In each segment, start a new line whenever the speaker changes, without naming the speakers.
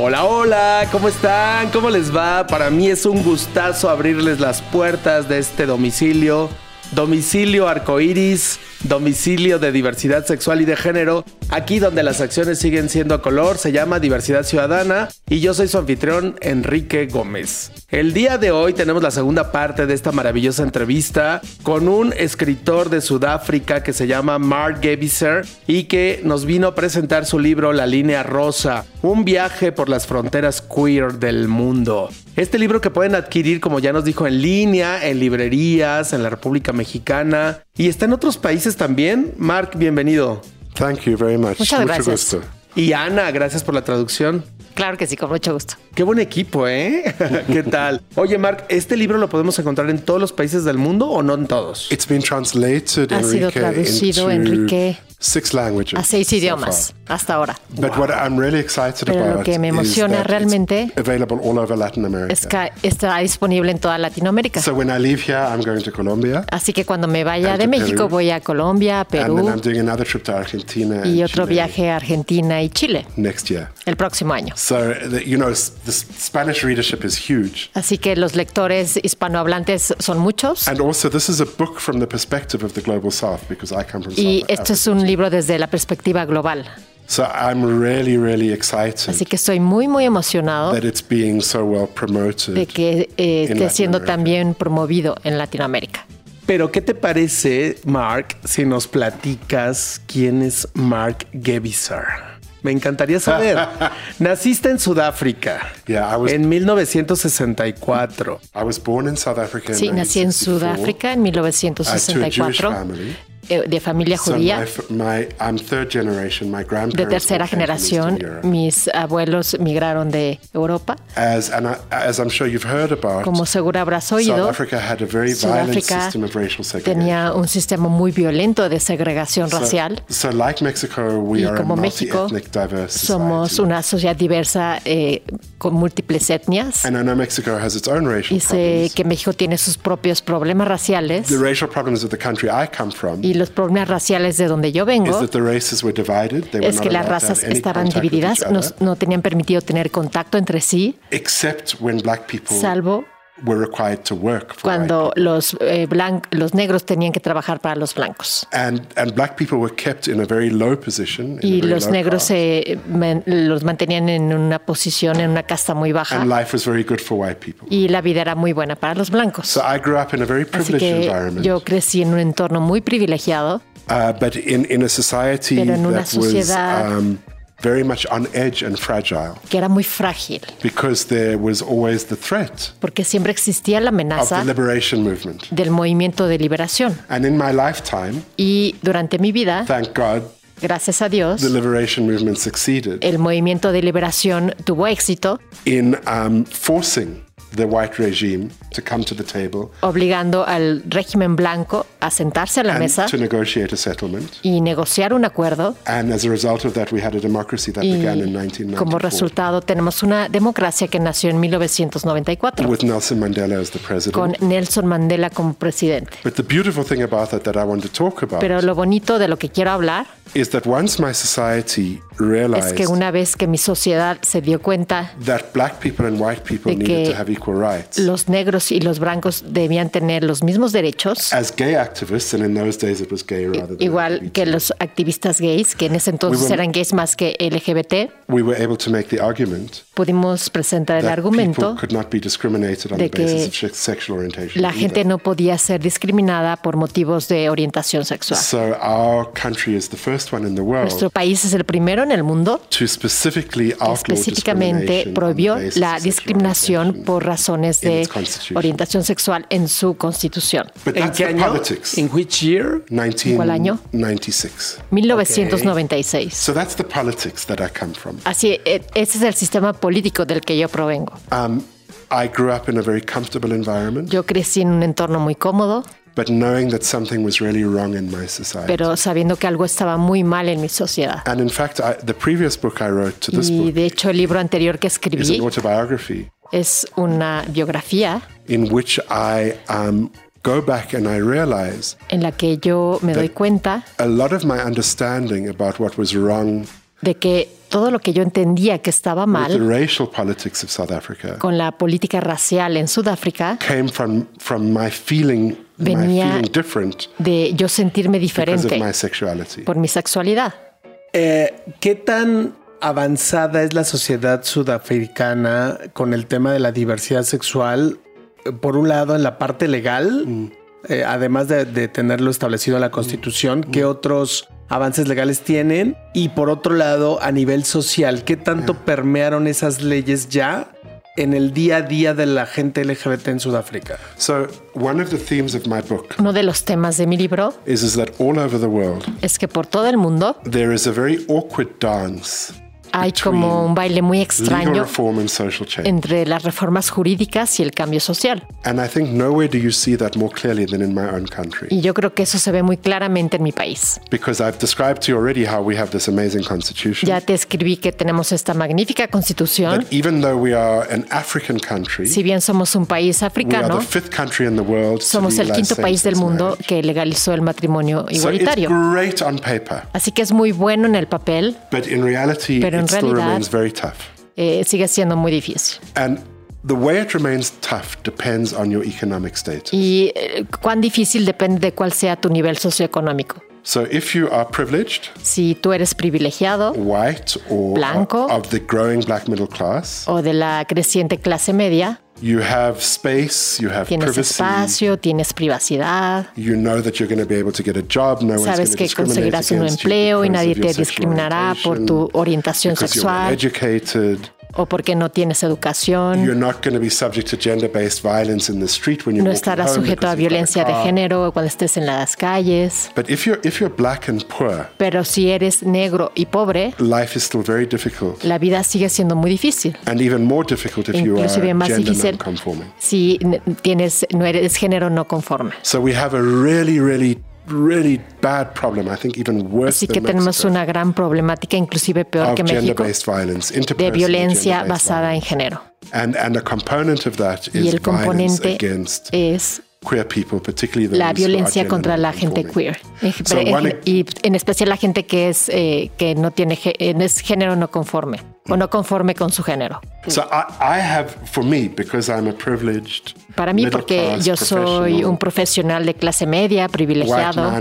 Hola, hola, ¿cómo están? ¿Cómo les va? Para mí es un gustazo abrirles las puertas de este domicilio, domicilio arcoíris, domicilio de diversidad sexual y de género, aquí donde las acciones siguen siendo a color, se llama Diversidad Ciudadana y yo soy su anfitrión Enrique Gómez. El día de hoy tenemos la segunda parte de esta maravillosa entrevista con un escritor de Sudáfrica que se llama Mark Gebiser y que nos vino a presentar su libro La línea rosa, un viaje por las fronteras queer del mundo. Este libro que pueden adquirir, como ya nos dijo, en línea, en librerías, en la República Mexicana y está en otros países también. Mark, bienvenido.
Thank you very much.
Muchas
Mucho
gracias.
gusto.
Y Ana, gracias por la traducción.
Claro que sí, con mucho gusto.
Qué buen equipo, ¿eh? ¿Qué tal? Oye, Mark, ¿este libro lo podemos encontrar en todos los países del mundo o no en todos?
It's been translated,
Ha sido traducido,
into
Enrique,
six languages
A seis
so
idiomas hasta ahora.
But what I'm really excited
Pero lo
about
que me
is
emociona realmente
available all over Latin America.
Es que está disponible en toda Latinoamérica.
So when I leave here, I'm going to Colombia,
Así que cuando me vaya de México
Perú.
voy a Colombia,
and then
Perú
I'm doing another trip to Argentina
y otro
Chile
viaje a Argentina y Chile
next year.
el próximo año.
So the, you know, the Spanish readership is huge.
Así que los lectores hispanohablantes son muchos
And also, this is a book from the perspective of the global south because I come from
y
South
esto es
Africa.
un libro desde la perspectiva global.
So I'm really, really excited
Así que estoy muy, muy emocionado
that it's being so well promoted.
de que eh,
in
esté
Latin
siendo
America.
también promovido en Latinoamérica.
Pero, ¿qué te parece, Mark, si nos platicas quién es Mark Gebiser? Me encantaría saber. Naciste en Sudáfrica
Yeah, I was-
en 1964.
I was born in South Africa.
Sí,
in
nací en
1964,
Sudáfrica en
uh, to a Jewish
1964,
family.
eh, de familia judía. De tercera generación, mis abuelos migraron de Europa.
As, and I, as I'm sure you've heard about,
Como seguro habrás
South
oído,
Africa had a very violent
Sudáfrica tenía un sistema muy violento de segregación
So-
racial.
So, like Mexico, we
Y como México, somos una sociedad diversa eh, con múltiples etnias.
And I know Mexico has its own racial
Y sé que México tiene sus propios problemas raciales.
The racial problems of the country I come from
Y los problemas raciales de donde yo vengo es que las razas estaban divididas, no, no tenían permitido tener contacto entre sí,
except when black people
salvo
were required to work for
cuando los, eh, blan- los negros tenían que trabajar para los blancos.
And, and black people were kept in a very low position. in a
Y
very
los
low
negros se man- los mantenían en una posición, en una casta muy baja.
and life was very good for white people.
Y la vida era muy buena para los blancos.
So I grew up in a very
Así
privileged
que
environment,
yo crecí en un entorno muy privilegiado,
uh, but in, in a society
Pero en una
that was
sociedad-
um, very much on edge and fragile
que era muy frágil,
because there was always the threat
porque siempre existía la
of the
amenaza
liberation movement.
del movimiento de liberación.
And in my lifetime,
Y durante mi vida,
thank God,
gracias a Dios,
the liberation movement succeeded
el movimiento de liberación tuvo éxito,
in um, forcing the white regime to come to the table
obligando al régimen blanco a sentarse a la
and
mesa
to negotiate a settlement.
y negociar un acuerdo.
And as a result of that, we had a democracy that
Y
began in
como
1994
resultado tenemos una democracia que nació en 1994
with Nelson Mandela as the president.
con Nelson Mandela como presidente.
But the beautiful thing about that that I want to talk about
Pero lo bonito de lo que quiero hablar
is that once my society
es
realized
que una vez que mi sociedad se dio cuenta
that black people and white people
de
needed
que
to have equal rights,
los negros y los blancos debían tener los mismos derechos,
as gay activists, and in those days it was gay rather than
igual
LGBT,
que los activistas gays, que en ese entonces
We were-
eran gays más que LGBT,
we were able to make the argument
pudimos presentar el
that
argumento
could not be discriminated on
de
the basis
que
of se- sexual orientation.
la
either.
gente no podía ser discriminada por motivos de orientación sexual.
So our country is the first one in the world
Nuestro país es el primero en el mundo
to specifically
específicamente prohibió la discriminación por razones
in
de orientación sexual en su constitución.
But
¿En
that's
qué
the
año?
politics.
¿En which year?
¿Cuál año?
1996.
1996.
So that's the politics that I come from.
Así, e- ese es el sistema político del que yo provengo.
Um, I grew up in a very comfortable environment.
Yo crecí en un entorno muy cómodo.
But knowing that something was really wrong in my society.
pero sabiendo que algo estaba muy mal en mi sociedad.
and in fact, I, the previous book I wrote to this
Y
book
de hecho el libro anterior que
is
escribí
an autobiography
es una biografía
in which I um, go back and I realize
en la que yo me doy cuenta
a lot of my understanding about what was wrong
de que todo lo que yo entendía que estaba mal
racial politics of South Africa
con la política racial en Sudáfrica
came from, from my feeling
Venía de yo sentirme diferente por mi sexualidad.
Eh, ¿Qué tan avanzada es la sociedad sudafricana con el tema de la diversidad sexual? Por un lado, en la parte legal, eh, además de, de tenerlo establecido en la Constitución, ¿qué otros avances legales tienen? Y por otro lado, a nivel social, ¿qué tanto permearon esas leyes ya en el día a día de la gente LGBT en Sudáfrica?
So one of the themes of my book
Uno de los temas de mi libro
is, is that all over the world
es que por todo el mundo
there is a very awkward dance
hay como un baile muy extraño entre las reformas jurídicas y el cambio social.
And I think nowhere do you see that more clearly than in my own country.
Y yo creo que eso se ve muy claramente en mi país.
Because I've described to you already how we have this amazing constitution.
Ya te escribí que tenemos esta magnífica constitución.
That even though we are an African country,
Si bien somos un país
we are
africano,
the fifth country in the world to
somos el quinto país del mundo que legalizó el matrimonio igualitario.
great on paper,
Así que es muy bueno en el papel,
but in reality,
Pero en realidad-
remains very tough.
eh, sigue siendo muy difícil.
And the way it remains tough depends on your economic status.
Y eh, cuán difícil depende de cuál sea tu nivel socioeconómico.
So if you are privileged,
Si tú eres privilegiado
white, or
Blanco.
of the growing black middle class,
o de la creciente clase media,
you have space, you have
tienes
privacy.
espacio, tienes privacidad,
You know that you're going to be able to get a job. No
sabes que conseguirás un empleo y nadie te discriminará por tu orientación
because you're well
sexual
educated.
O porque no tienes educación. No estarás sujeto a violencia de género cuando estés en las calles.
But if you're if you're black and poor,
Pero si eres negro y pobre,
life is still very difficult,
la vida sigue siendo muy difícil.
and even more difficult if you are
Inclusive más difícil si tienes, no eres género no conforme.
So we have a really, really, really bad problem. I think even worse
Así que
than
tenemos
Mexico,
una gran problemática, inclusive peor que México,
violence,
de violencia basada en género.
And and a component of that
Y
is
el
violence
componente
against
es
queer people, particularly those
la
who are
violencia contra la gente queer.
So
y en especial la gente que es eh, que no tiene es género no conforme o no conforme con su género.
So I, I have, for me, because I'm a privileged
Para mí, porque yo soy un profesional de clase media, privilegiado,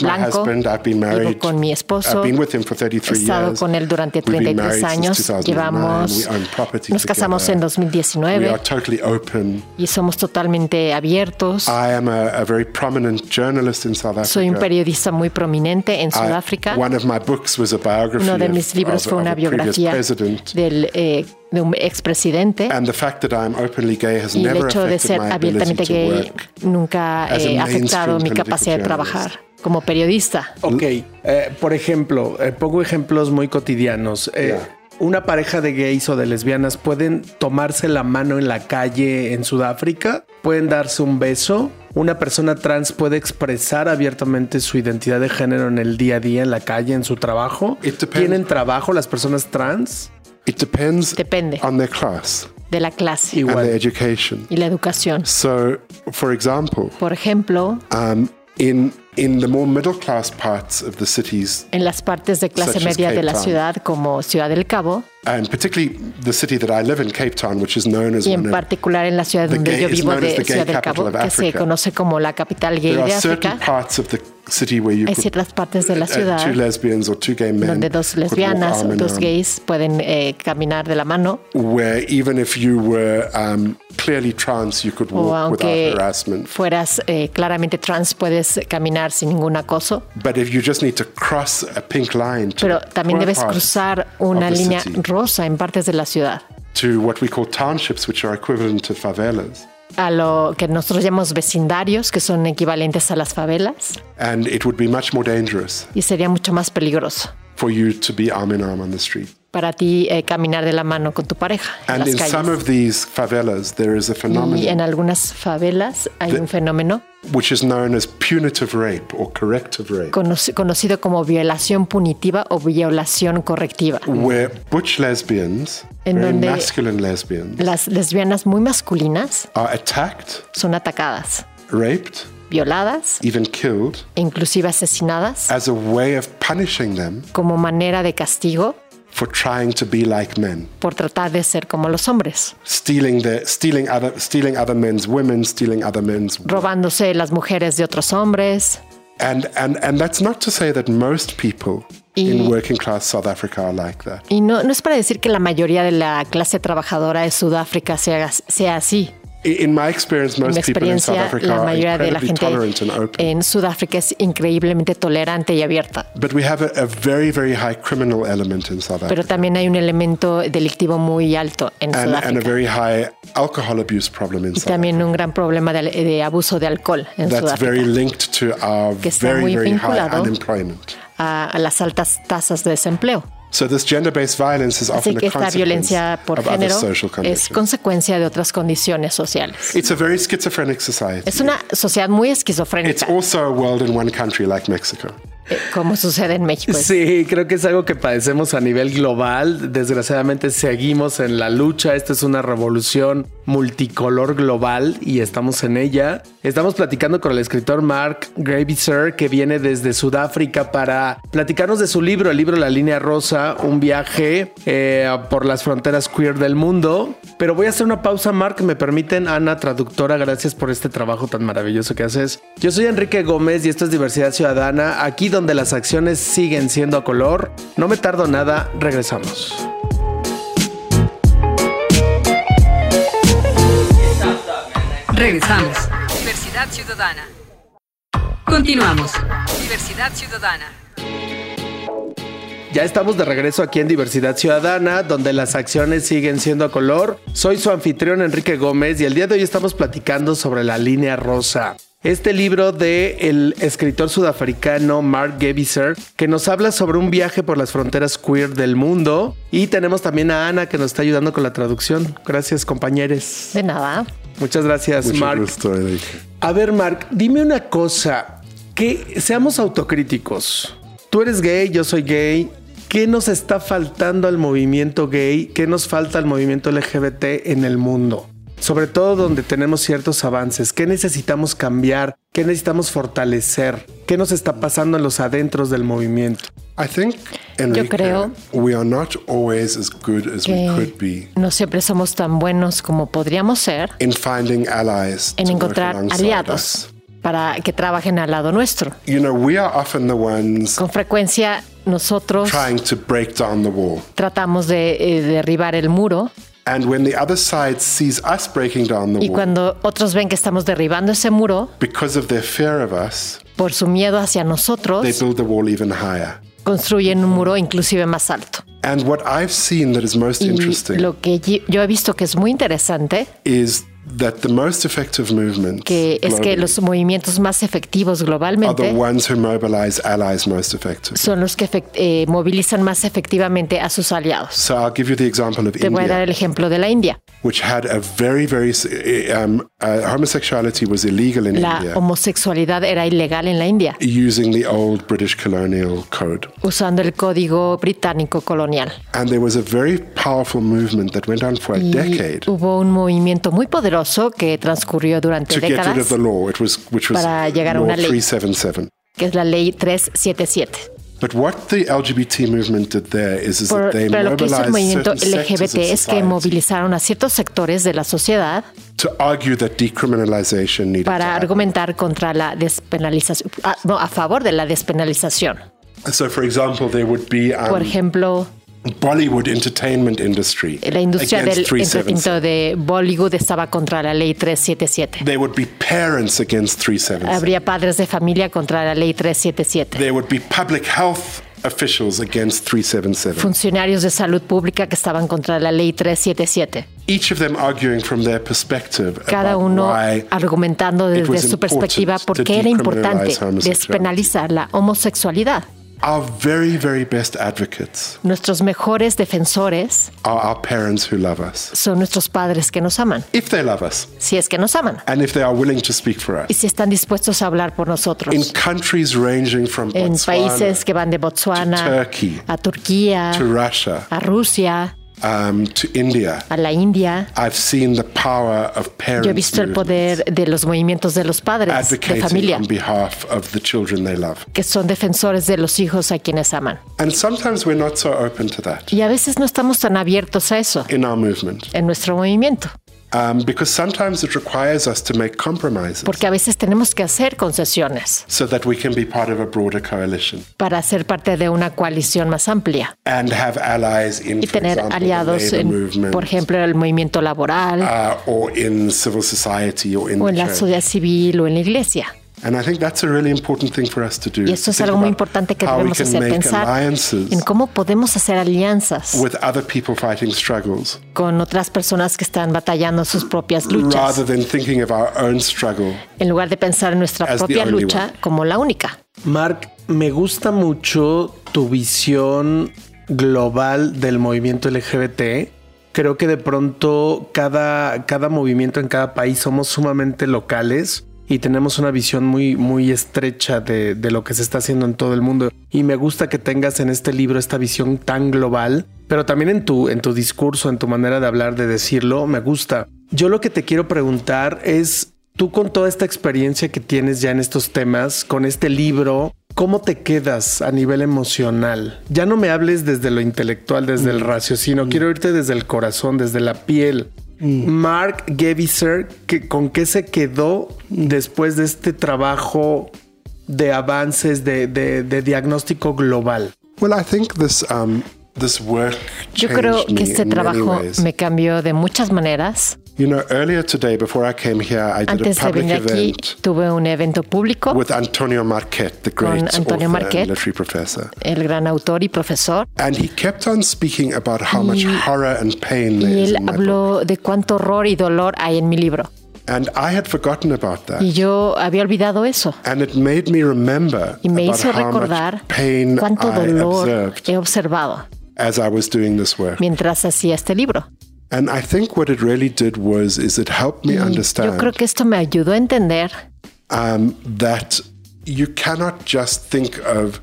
blanco, vivo con mi esposo,
I've been with him for 33
he estado
years.
con él durante
We've been
33
married
años,
since 2009.
llevamos, nos casamos en
together.
2019
We are totally open.
y somos totalmente abiertos.
I am a, a very prominent journalist in South Africa.
Soy un periodista muy prominente en Sudáfrica.
one of my books was a biography
Uno de mis libros fue una biografía. Del, eh, de un expresidente.
And the fact that I'm openly gay has
Y el
never
hecho de ser
my
abiertamente gay
work.
nunca
as a
eh, ha afectado mi capacidad de
journalist.
trabajar como periodista.
Ok, eh, por ejemplo, eh, pongo ejemplos muy cotidianos. Eh,
Yeah.
Una pareja de gays o de lesbianas pueden tomarse la mano en la calle en Sudáfrica, pueden darse un beso. Una persona trans puede expresar abiertamente su identidad de género en el día a día, en la calle, en su trabajo. ¿Tienen trabajo las personas trans?
It depends
Depende.
on their class
de la clase
and their education.
y la educación.
So, for example,
Por ejemplo,
um, in in the more middle class parts of the cities,
en las partes de clase
Such as
media de
Cape
la
Town.
ciudad como Ciudad del Cabo
and particularly the city that I live in, Cape Town, which is known as
y en
one of,
particular en la ciudad
The
donde
gay-
yo
is
vivo
known as
de
the gay
Ciudad del
capital
Cabo,
of
que se
Africa.
conoce como la capital gay
there
de
are certain
África.
parts of the
Hay ciertas partes de la ciudad
two lesbians or two gay men
donde dos lesbianas o dos gays pueden eh, caminar de la mano
where even if you were um, clearly trans, you could
o
walk without
aunque
harassment.
fueras eh, claramente trans puedes caminar sin ningún acoso.
But if you just need to cross a pink line to
Pero también debes cruzar una línea rosa en partes de la ciudad,
to what we call townships, which are equivalent to favelas.
A lo que nosotros llamamos vecindarios, que son equivalentes a las favelas,
And it would be much more dangerous
y sería mucho más peligroso
for you to be arm in arm on the street.
para ti eh, caminar de la mano con tu pareja en las
in some
calles.
of these favelas, there is a
Y en
phenomenon
algunas favelas hay un fenómeno
which is known as punitive rape or corrective rape,
conoc- conocido como violación punitiva o violación correctiva.
where butch lesbians,
En
very
donde-
masculine lesbians,
Las lesbianas muy masculinas
are attacked,
son atacadas,
raped,
violadas,
even killed
e inclusive asesinadas
as a way of punishing them
como manera de castigo
for trying to be like men,
por tratar de ser como los hombres,
stealing their, stealing other, stealing other men's women, stealing other men's.
robándose las mujeres de otros hombres.
And, and, and that's not to say that most people in
Y-
working class South Africa are like that.
Y no, no es para decir que la mayoría de la clase trabajadora de Sudáfrica sea, sea así.
In my experience,
En mi
most people in South
experiencia,
Africa
la mayoría de la
incredibly
gente
tolerant and open.
en Sudáfrica es increíblemente tolerante y abierta.
But we have a, a very, very high criminal element in South
Pero
Africa
también hay un elemento delictivo muy alto en
and, and a
Sudáfrica.
very high alcohol abuse problem in
Y
South
también
Africa.
un gran problema de, de abuso de alcohol en
That's
Sudáfrica.
very linked to our
Que está
very,
muy vinculado a, a las altas tasas de desempleo.
So this gender-based violence is
Así
often
que
a
esta
consequence
violencia por
of other
género
social
es
conditions.
consecuencia de otras condiciones sociales.
It's a very schizophrenic society.
Es una sociedad muy
It's
esquizofrénica,
also a world in one country like Mexico.
eh, como sucede en México.
Sí, creo que es algo que padecemos a nivel global. Desgraciadamente seguimos en la lucha. Esta es una revolución multicolor global y estamos en ella. Estamos platicando con el escritor Mark Graviser, que viene desde Sudáfrica para platicarnos de su libro, el libro La Línea Rosa, un viaje eh, por las fronteras queer del mundo. Pero voy a hacer una pausa, Mark. ¿Me permiten? Ana, traductora, gracias por este trabajo tan maravilloso que haces. Yo soy Enrique Gómez y esto es Diversidad Ciudadana, aquí donde las acciones siguen siendo a color. No me tardo nada, regresamos.
Regresamos. Diversidad Ciudadana. Continuamos. Diversidad Ciudadana.
Ya estamos de regreso aquí en Diversidad Ciudadana, donde las acciones siguen siendo a color. Soy su anfitrión Enrique Gómez y el día de hoy estamos platicando sobre la línea rosa. Este libro de el escritor sudafricano Mark Geviser, que nos habla sobre un viaje por las fronteras queer del mundo. Y tenemos también a Ana que nos está ayudando con la traducción. Gracias, compañeros.
De nada.
Muchas gracias,
Mucho
Mark.
gusto.
A ver, Mark, dime una cosa. Que seamos autocríticos. Tú eres gay, yo soy gay. ¿Qué nos está faltando al movimiento gay? ¿Qué nos falta al movimiento LGBT en el mundo? Sobre todo donde tenemos ciertos avances. ¿Qué necesitamos cambiar? ¿Qué necesitamos fortalecer? ¿Qué nos está pasando en los adentros del movimiento?
I think, Enrique,
creo
we are not always as good as we could be
no siempre somos tan buenos como podríamos ser
in finding allies
en
to work
encontrar aliados
us.
para que trabajen al lado nuestro.
You know, we are often the ones
Con frecuencia nosotros
trying to break down the wall.
tratamos de eh, derribar el muro
And when the other side sees us breaking down the
y
wall
cuando otros ven que estamos derribando ese muro
because of their fear of us,
por su miedo hacia
they
nosotros,
build the wall even higher.
Construyen un muro inclusive más alto.
And what I've seen that is most
Y
interesting
lo que yo he visto que es muy interesante
is that the most effective movements
que es que los movimientos más efectivos
are the
globalmente
ones who mobilize allies most effectively.
son los que efect- eh, movilizan más efectivamente a sus aliados.
So I'll give you the example of
Te voy a dar
India,
el ejemplo de la India.
which had a very, very homosexuality was illegal in
La
India
homosexualidad era ilegal en la India,
using the old British colonial code.
usando el código británico colonial.
And there was a very powerful movement that went on for a
Y
decade
hubo un movimiento muy poderoso que transcurrió durante décadas,
law, was,
para llegar a una ley.
377.
que es la ley 377.
But what the LGBT movement did there is, is
Por-
that they
pero lo que hizo el movimiento LGBT es que movilizaron a ciertos sectores de la sociedad
to argue that decriminalization needed
para argumentar contra la despenalización, ah, no, a favor de la despenalización.
So, for example, there would be
Por
um,
ejemplo,
Bollywood entertainment industry
la industria del
against 377.
entretenimiento de Bollywood estaba contra la ley 377.
There would be parents against 377.
Habría padres de familia contra la ley 377.
There would be public health officials against 377.
Funcionarios de salud pública que estaban contra la ley 377.
Each of them arguing from their perspective
Cada uno argumentando desde su perspectiva por qué era importante despenalizar la homosexualidad.
Our very, very best advocates
Nuestros mejores defensores
are our parents who love us.
son nuestros padres que nos aman,
If they love us
si es que nos aman,
and if they are willing to speak for
y
us.
si están dispuestos a hablar por
In
nosotros.
countries ranging from
En
Botswana
países que van de Botswana
to Turkey,
a Turquía,
to Russia,
a Rusia,
um, to India,
a la India.
I've seen the power of parents
Yo he visto el poder de los movimientos de los padres de familia,
on behalf of the children they love.
que son defensores de los hijos a quienes aman.
And sometimes we're not so open to that
Y a veces no estamos tan abiertos a eso
in our movement
en nuestro movimiento,
um, because sometimes it requires us to make compromises
porque a veces tenemos que hacer concesiones
so that we can be part of a broader coalition
para ser parte de una coalición más amplia
and have allies in,
y
for
tener
example, the
aliados
labor
en,
movement
por ejemplo, el movimiento laboral
uh, or in civil society or in
o
the
en la
church.
sociedad civil o en la iglesia.
And I think that's a really important thing for us to do.
Y esto es algo muy importante que
how we
debemos
can
hacer,
make
pensar
alliances
en cómo podemos hacer alianzas
with other people fighting struggles
con otras personas que están batallando sus propias luchas,
rather than thinking of our own struggle.
en lugar de pensar en nuestra
As the
propia
only
lucha
one.
como la única.
Mark, me gusta mucho tu visión global del movimiento LGBT. Creo que de pronto cada, cada movimiento en cada país somos sumamente locales y tenemos una visión muy, muy estrecha de, de lo que se está haciendo en todo el mundo. Y me gusta que tengas en este libro esta visión tan global, pero también en tu, en tu discurso, en tu manera de hablar, de decirlo, me gusta. Yo lo que te quiero preguntar es, tú con toda esta experiencia que tienes ya en estos temas, con este libro, ¿cómo te quedas a nivel emocional? Ya no me hables desde lo intelectual, desde el raciocinio, quiero irte desde el corazón, desde la piel. Mark Geviser, ¿qué- ¿con qué se quedó después de este trabajo de avances de, de- de diagnóstico global?
Well, I think this um, this work
Yo
changed
creo
me
que este
in many
trabajo
ways.
me cambió de muchas maneras.
You know, earlier today, before I came here, I did a
Antes de
public
venir aquí,
event
tuve un evento público
with Antonio Marquette, the
Con
great
Antonio
author
Marquette.
and literary professor.
el gran autor y profesor,
And he kept on speaking about how much
Y-
horror and pain there
y
is
él
in my book.
habló de cuánto horror y dolor hay en mi libro.
And I had forgotten about that.
Y yo había olvidado eso.
And it made me remember
Y me
about
hizo recordar cuánto dolor he observado
as I was doing this work.
mientras hacía este libro.
And I think what it really did was is it helped me understand
yo creo que esto me ayudó a entender
um, that you cannot just think of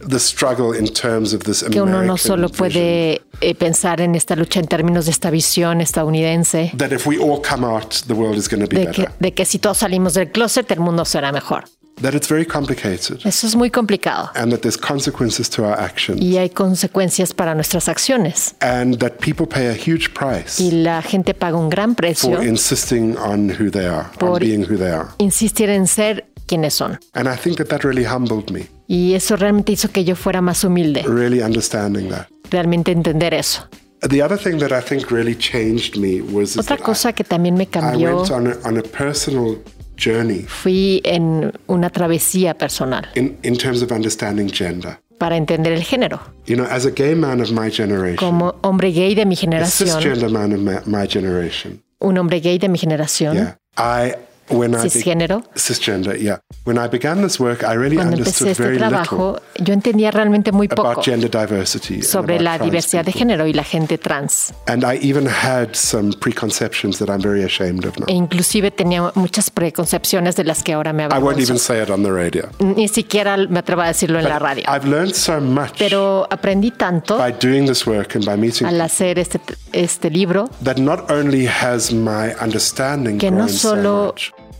the struggle in terms of this
que uno no solo
vision.
puede eh, pensar en esta lucha en términos de esta visión estadounidense,
that if we all come out, the world is going to be
de
better.
que, de que si todos salimos del closet el mundo será mejor.
That it's very complicated,
Eso es muy complicado
and that there's consequences to our actions,
y hay consecuencias para nuestras acciones.
and that people pay a huge price
Y la gente paga un gran precio
for insisting on who they are, on
Por-
being who they are.
insistir en ser quienes son.
And I think that that really humbled me,
Y eso realmente hizo que yo fuera más humilde,
really understanding that.
realmente entender eso.
The other thing that I think really changed me was
Otra cosa que también me
I, I
cambió,
went on a, on a personal journey.
Fui en una travesía personal.
In, in terms of understanding gender.
para entender el género.
You know, as a gay man of my generation,
Como hombre gay de mi
a
generación,
cisgender man of my, my generation,
un hombre gay de mi generación,
yeah, I when
cisgénero,
cisgender, yeah, when I began this work, I really
cuando empecé
understood
este
very
trabajo, yo entendía realmente muy poco
about gender diversity and
sobre
about
la
trans
diversidad de género y la gente trans.
and I even had some preconceptions that I'm very ashamed of now.
E inclusive tenía muchas preconcepciones de las que ahora me
I won't even
avergonzo.
say it on the radio.
Ni siquiera me atrevo a decirlo en la radio.
I've learned so much
Pero aprendí tanto
by doing this work and by meeting
al hacer este, este libro
that not only has my understanding
que no solo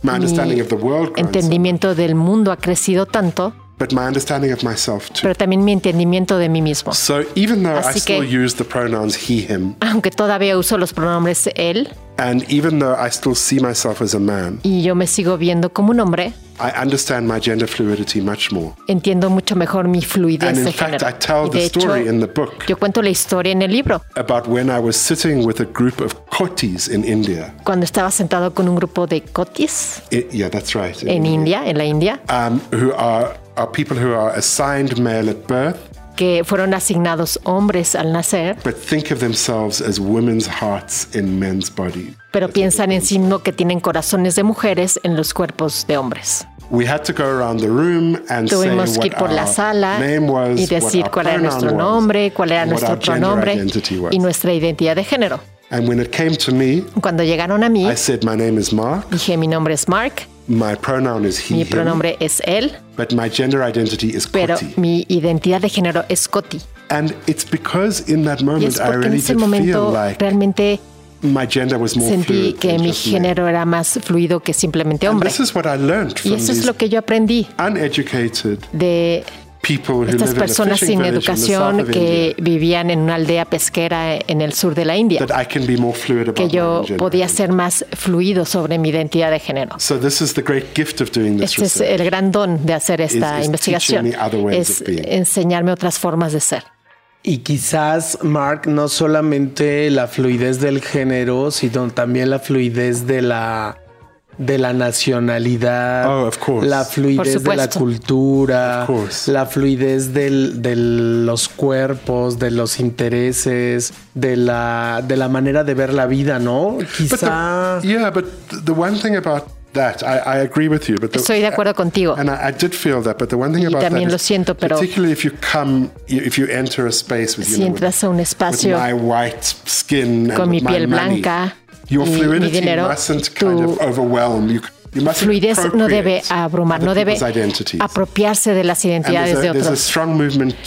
mi entendimiento del mundo ha crecido tanto,
but my understanding of myself too.
pero también mi entendimiento de mí mismo.
So even though I
Así
still
que-
use the pronouns he, him,
Aunque todavía uso los pronombres él
and even though I still see myself as a man,
y yo me sigo viendo como un hombre,
I understand my gender fluidity much more.
entiendo mucho mejor mi fluidez
And in
de
fact,
género.
I tell
Y
the
de hecho,
story in the book
yo cuento la historia en el libro,
about when I was sitting with a group of kotis in India.
cuando estaba sentado con un grupo de cotis
I- yeah, that's right. in
en India, en la India,
Um, who are, are people who are assigned male at birth,
que fueron asignados hombres al nacer,
but think of themselves as women's hearts in men's bodies.
pero piensan en sí mismo que tienen corazones de mujeres en los cuerpos de hombres.
we had to go around the room and
Tuvimos
say
que ir por la
our
sala
name was,
y decir cuál era nuestro nombre, cuál era nuestro pronombre y nuestra identidad de género.
And when it came to me,
Cuando llegaron a mí,
I said my name is Mark.
dije mi nombre es Mark,
My pronoun is he,
mi
him,
pronombre es él,
but my gender identity is
pero mi identidad de género es Coti.
And it's because in that
Y
moment
es
I
porque en
really
ese
did feel
momento
like
realmente
my gender was more
sentí
fluid
que mi género era más fluido que simplemente
And
hombre.
this is what I learned
Y eso es lo que yo aprendí
uneducated
de estas personas sin educación que vivían en una aldea pesquera en el sur de la India,
that I can be more fluid about
que yo podía ser más fluido sobre mi identidad de género.
So this is the great gift of doing this
Este es el gran don de hacer esta investigación, es enseñarme otras formas de ser.
Y quizás, Mark, no solamente la fluidez del género, sino también la fluidez de la de la nacionalidad,
Oh, of course.
la fluidez de la cultura, la fluidez del- de los cuerpos, de los intereses, de la, de la manera de ver la vida, ¿no?
But
Quizá...
the, yeah, but th- the one thing about that, I, I agree with you. But the,
Estoy de acuerdo contigo.
And I, I did feel that, but the one thing
Y
about that
también
is
lo siento, pero-
particularly if you come, if you enter a space with, you
Si
know,
entras a un
with
espacio
my white skin
con
and
mi
my
piel
money,
blanca
your
mi
fluidity
dinero,
mustn't
tu
kind of overwhelm. You, you mustn't
fluidez no debe abrumar, no debe apropiarse de las identidades de
a, a
otros.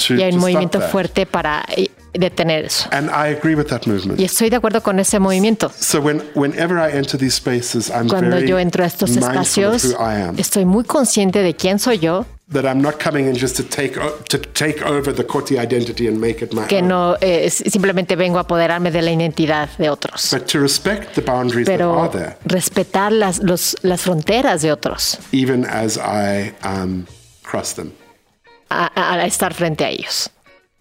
to,
Y hay un movimiento
that.
fuerte para eh, detener eso.
And I agree with that movement.
Y estoy de acuerdo con ese movimiento.
So when, whenever I enter these spaces, I'm
Cuando
very
yo entro a estos espacios, estoy muy consciente de quién soy yo,
That I'm not coming in just to take o- to take over the Koti identity and make it my
que
own.
no eh, simplemente vengo a apoderarme de la identidad de otros,
But to respect the boundaries that
pero
are there,
respetar las, los- las fronteras de otros,
even as I um, cross them.
a, a- a estar frente a ellos.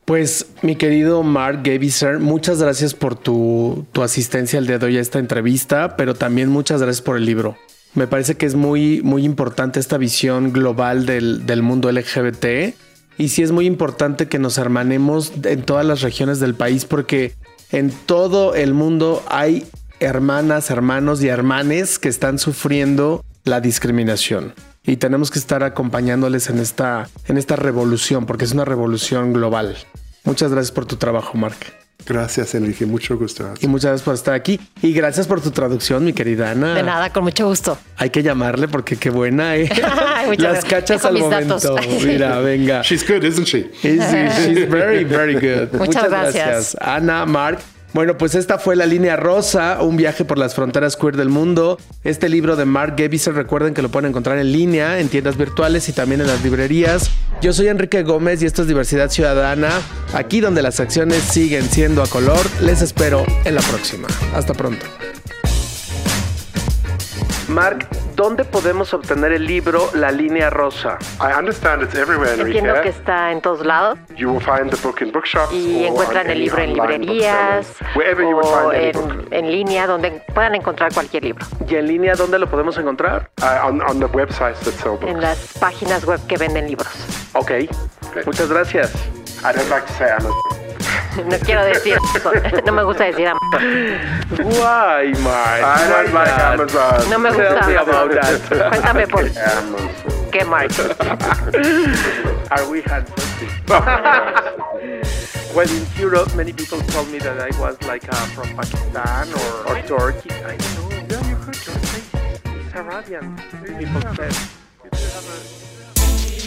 Pues mi querido Mark Gaviser, muchas gracias por tu, tu asistencia el día de hoy a esta entrevista, pero también muchas gracias por el libro. Me parece que es muy, muy importante esta visión global del, del mundo LGBT y sí es muy importante que nos hermanemos en todas las regiones del país porque en todo el mundo hay hermanas, hermanos y hermanes que están sufriendo la discriminación y tenemos que estar acompañándoles en esta, en esta revolución, porque es una revolución global. Muchas gracias por tu trabajo, Mark.
Gracias, Enrique. Mucho gusto.
Y muchas gracias por estar aquí. Y gracias por tu traducción, mi querida Ana.
De nada, con mucho gusto.
Hay que llamarle porque qué buena, ¿eh? Las
gracias.
cachas
Dejo
al momento. Mira, venga.
She's good, isn't she?
Sí, she's very, very good.
Muchas gracias.
Ana, Mark. Bueno, pues esta fue La Línea Rosa, un viaje por las fronteras queer del mundo. Este libro de Mark Geviser, recuerden que lo pueden encontrar en línea, en tiendas virtuales y también en las librerías. Yo soy Enrique Gómez y esto es Diversidad Ciudadana, aquí donde las acciones siguen siendo a color. Les espero en la próxima. Hasta pronto. Mark, ¿dónde podemos obtener el libro La Línea Rosa?
I understand it's everywhere, Enrique.
Entiendo que está en todos lados
You will find the book in bookshops
y encuentran el libro en librerías o
find any book.
en, en línea, donde puedan encontrar cualquier libro.
¿Y en línea dónde lo podemos encontrar?
Uh, on, on the websites that sell books.
En las páginas web que venden libros.
Ok, muchas gracias.
I don't like to say Amazon.
No quiero decir eso. No me gusta decir Amazon.
Why, Mark?
I don't like Amazon.
No me
Tell
gusta
me about that.
Cuéntame por
Amazon.
qué, Mark.
Are we handsome? well, in Europe, many people told me that I was like uh, from Pakistan or, or Turkey. I know. Yeah, you heard your face. It's Arabian. People said.